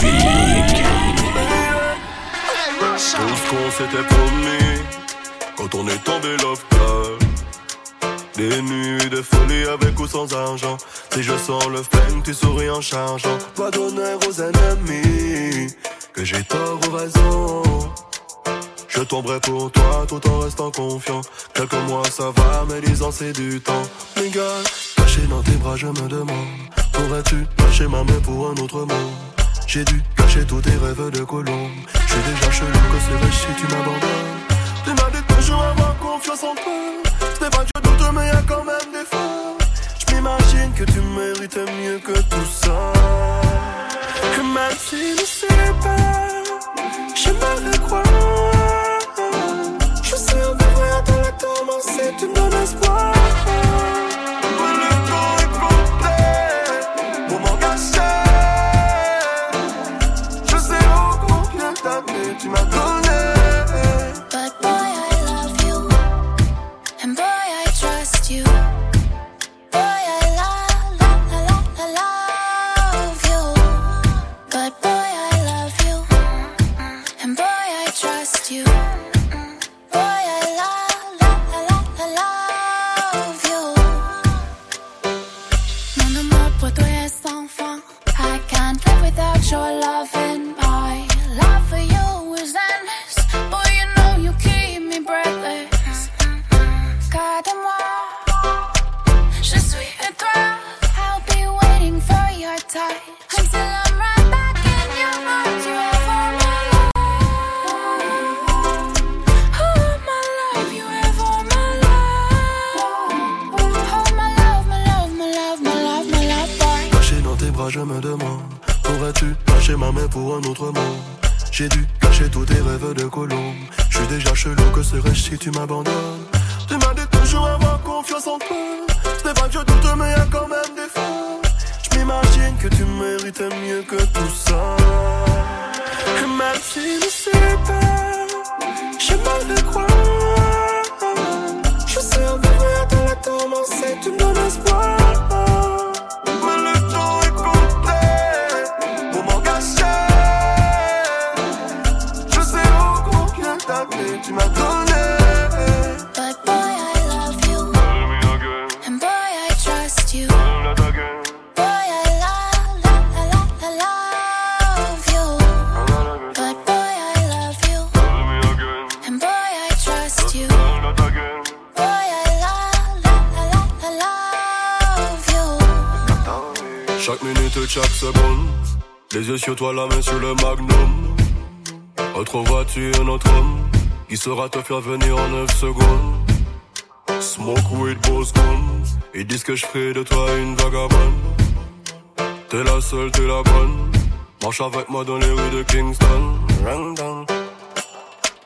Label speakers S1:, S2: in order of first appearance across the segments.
S1: Tout ce qu'on s'était promis quand on est tombé l'hôpital. Des nuits de folie avec ou sans argent. Si je sens le flingue, tu souris en chargeant. Pas d'honneur aux ennemis, que j'ai tort ou raison. Je tomberai pour toi tout en restant confiant. Quelques mois ça va, mais ans c'est du temps. Les gars, caché dans tes bras, je me demande. Pourrais-tu lâcher ma main pour un autre monde? J'ai dû cacher tous tes rêves de colombe. Je déjà chelou que vrai si tu m'abandonnes? Tu m'as dit toujours avoir confiance en toi. C'est pas Dieu doute, mais y'a quand même des fois. Je m'imagine que tu mérites mieux que tout ça. Que même si je sais pas, j'aimerais croire. Je sais, on devrait attendre commencer, tu me donnes espoir. Je
S2: me
S1: demande. Pourrais-tu lâcher ma main pour un autre monde J'ai dû cacher tous tes rêves de colombe. Je suis déjà chelou, que serais-je si tu m'abandonnes? Tu m'as dit toujours avoir confiance en toi. Ce n'est pas que je doute, mais y'a quand même des fois. Je m'imagine que tu méritais mieux que tout ça. Et même si je sais pas J'aimerais croire Chaque minute, chaque seconde. Les yeux sur toi, la main sur le magnum. Retrouveras-tu un autre homme qui saura te faire venir en 9 secondes? Smoke weed, boss gun. Ils disent que je ferai de toi une vagabonde. T'es la seule, t'es la bonne. Marche avec moi dans les rues de Kingston. Rang.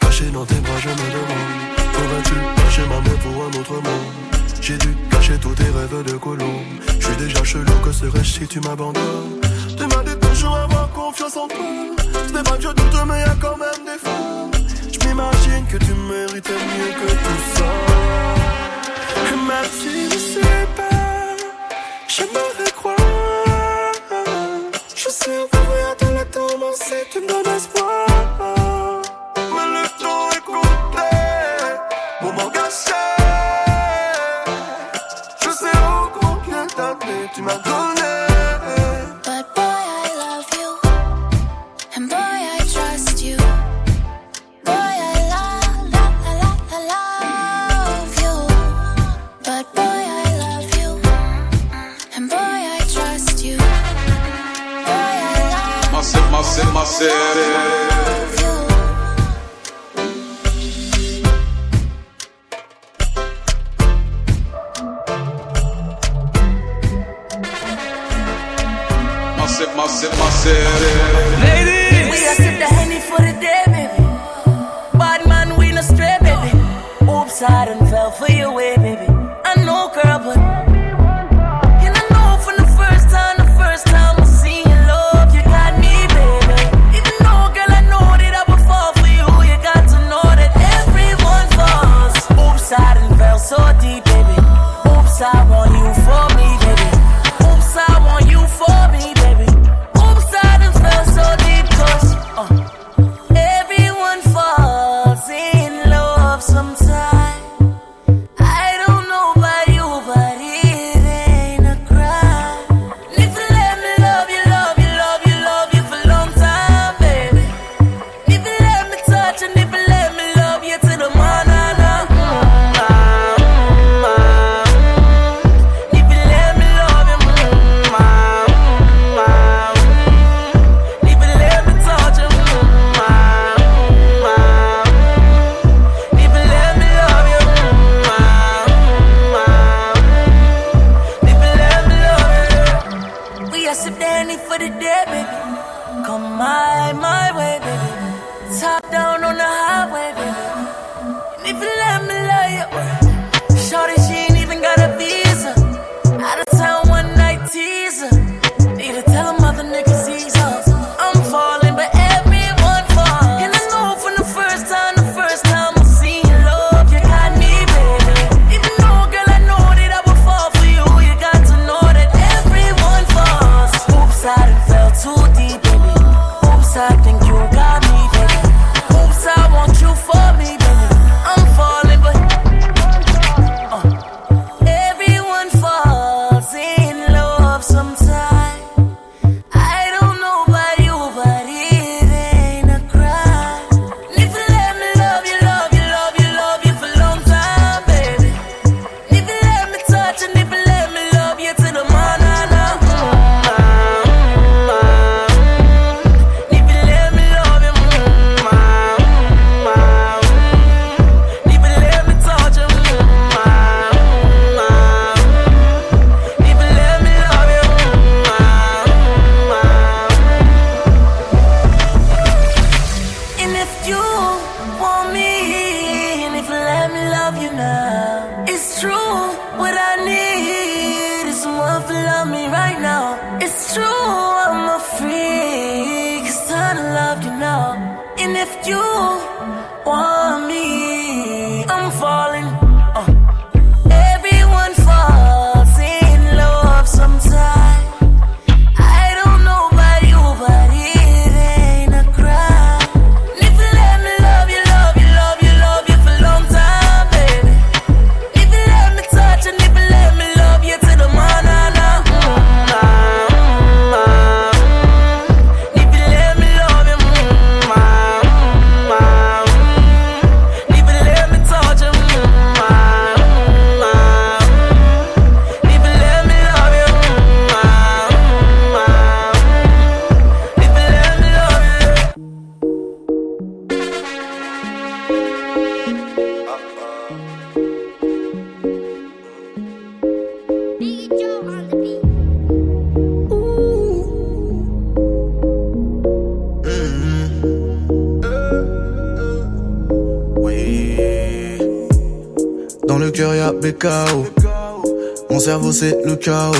S1: Caché dans tes bras, je me demande. Pourrais-tu lâcher ma main pour un autre monde? J'ai dû cacher tous tes rêves de colombe. Je suis déjà chelou, que serais-je si tu m'abandonnes? Tu m'as dit toujours avoir confiance en toi. Ce n'est pas que je doute, mais y'a quand même des fois. Je m'imagine que tu méritais mieux que tout ça.
S3: Massive, massive, massive.
S4: We a sip the henny for the day, baby. Bad man, we no stray, baby. Oops, I done fell for your way, baby. I know, girl, but. And I know from the first time, the first time I seen your love, you got me, baby. Even though, girl, I know that I would fall for you, you got to know that everyone falls. Oops, I done fell so deep, baby. Oops, I want you for sip Danny for the day, baby. Come my, my way, baby. Top down on the highway, baby. And if you let me love you,
S5: Mon cerveau c'est le chaos.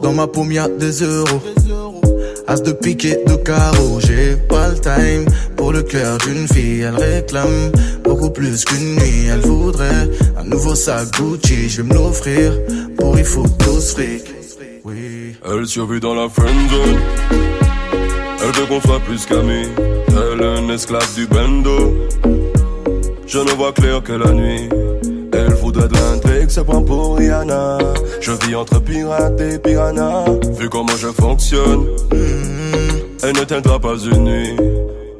S5: Dans ma paume y'a des euros. As de pique de carreau. J'ai pas le time pour le cœur d'une fille. Elle réclame beaucoup plus qu'une nuit. Elle voudrait un nouveau sac Gucci. Je vais me l'offrir pour il faut tous fric. Oui.
S1: Elle survit dans la friend zone. Elle veut qu'on soit plus qu'amis. Elle est un esclave du bendo. Je ne vois clair que la nuit. Elle voudrait de l'intrigue, se prend pour Rihanna. Je vis entre pirate et piranha. Vu comment je fonctionne, elle ne tiendra pas une nuit.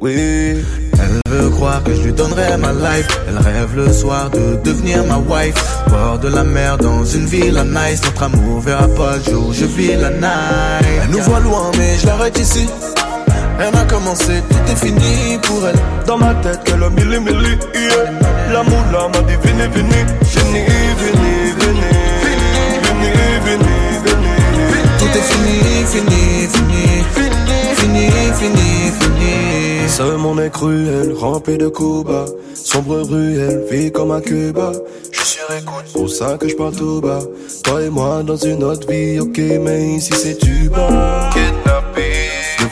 S1: Oui,
S5: Elle veut croire que je lui donnerai ma life. Elle rêve le soir de devenir ma wife. Bord de la mer dans une ville à nice. Notre amour verra pas le jour, je vis la night. Elle nous voit loin, mais je l'arrête ici. Rien n'a commencé, tout est fini pour elle.
S1: dans ma tête, qu'elle a mille mille. Yeah. L'amour là m'a dit venez, venez. Venez, venez, venez. Venez, venez, venez.
S5: Tout est fini, fini, fini. Fini, fini, fini.
S1: Ce monde est cruel, rempli de coups. Sombre ruelle, vie comme à Cuba. Je suis sur écoute, pour ça que je parle tout bas. Toi et moi dans une autre vie, ok, mais ici c'est du bas. Kidnappé.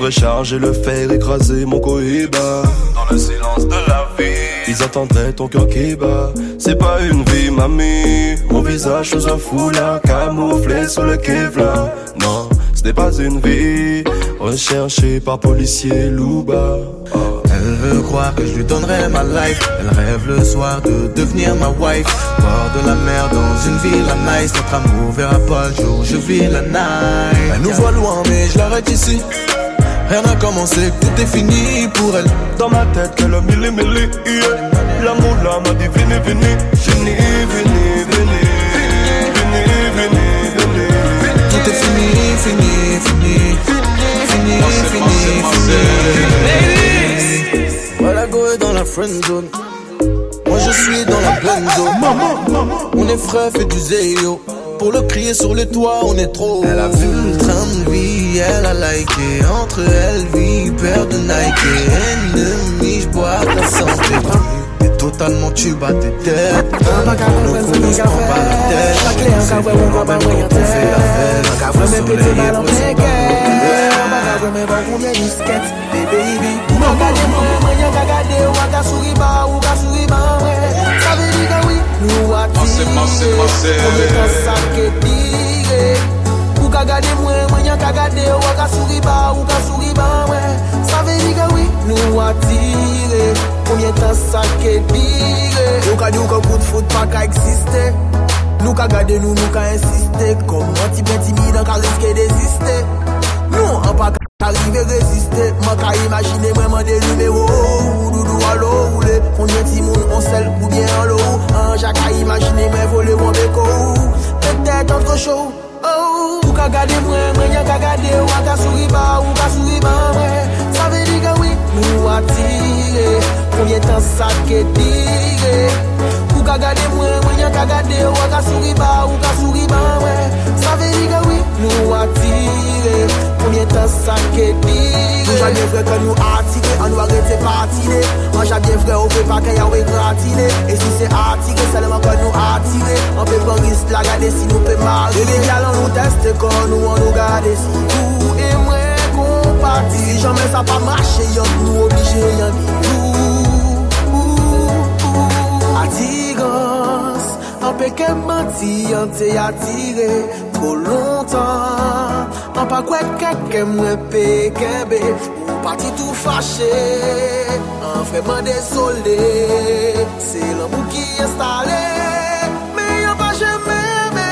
S1: Devrais charger le fer, écraser mon cohiba. Dans le silence de la vie, ils attendraient ton cœur qui bat. C'est pas une vie, mamie. Mon visage sous un foulard, camouflé sous le Kevlar. Non, ce n'est pas une vie. Recherché par policier Louba. Oh.
S5: Elle veut croire que je lui donnerai ma life. Elle rêve le soir de devenir ma wife. Bord de la mer dans une ville à nice. Notre amour verra pas le jour, je vis la night. Elle nous voit loin, mais je l'arrête ici. Rien n'a commencé, tout est fini pour elle.
S1: Dans ma tête, qu'elle a mille et mille. Yeah. L'amour là m'a dit venez, venez. Venez, venez, venez. Venez, venez, venez.
S5: Tout est fini, fini, fini. Fini, fini, fini. Voilà, go est dans la friend zone. Moi je suis dans la pleine zone. On est frais, fait du zéyo. Pour le crier sur les toits, on est trop. Elle a vu le train de vie, elle Entre elle, vie, de Nike. Ennemi, j'bois ta santé. T'es totalement tu bats tes têtes. On prend pas la tête. C'est bon, même quand on fait
S6: ka gade mwen, mwen yon ka gade Ou a ka souri ba, ou ka souri ba mwen. Sa ve di ke oui, nou atire Koumyen tan sa ke dire Yo ka di ou ka kout fout pa ka eksiste Nou ka gade nou, nou ka insiste Koman ti ben timide an ka riske desiste Nou an pa ka arrive resiste Man ka imagine mwen man de numero oh, ou do ta sakè dire Tou janye vre ke nou atire, anou arete patine An janye vre ou pe pa kè ya we gratine E si se atire, selman ke nou atire An pe pon ris la gade si nou pe mari E de galan nou teste kon nou an nou gade si Tou e mwen kompati Si jame sa pa mache, yon nou oblige yon bi Tou, ou, ou, atigan An pe ke manti, an te atire Tro lontan. An pa kwe keke mwen pe kebe Ou pati tou fache. An freman desole Se l'amou ki estale Me yon pa jeme me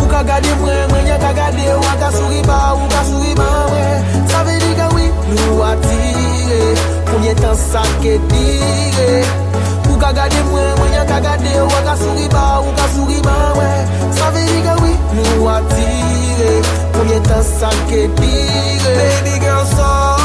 S6: Ou ka gade mwen, mwen yon ka gade Ou a ka suri ba, ou ka suri ba mwen. Sa ve di ka wik nou atire. Pounye tan sa ke dire. Ou ka gade mwen, mwen yon ka gade Ou ka souri ba, ou ka souri ba mwen. Sa ve di ke oui, nou atire Mwen yon tan sa ke pire. Baby girl, so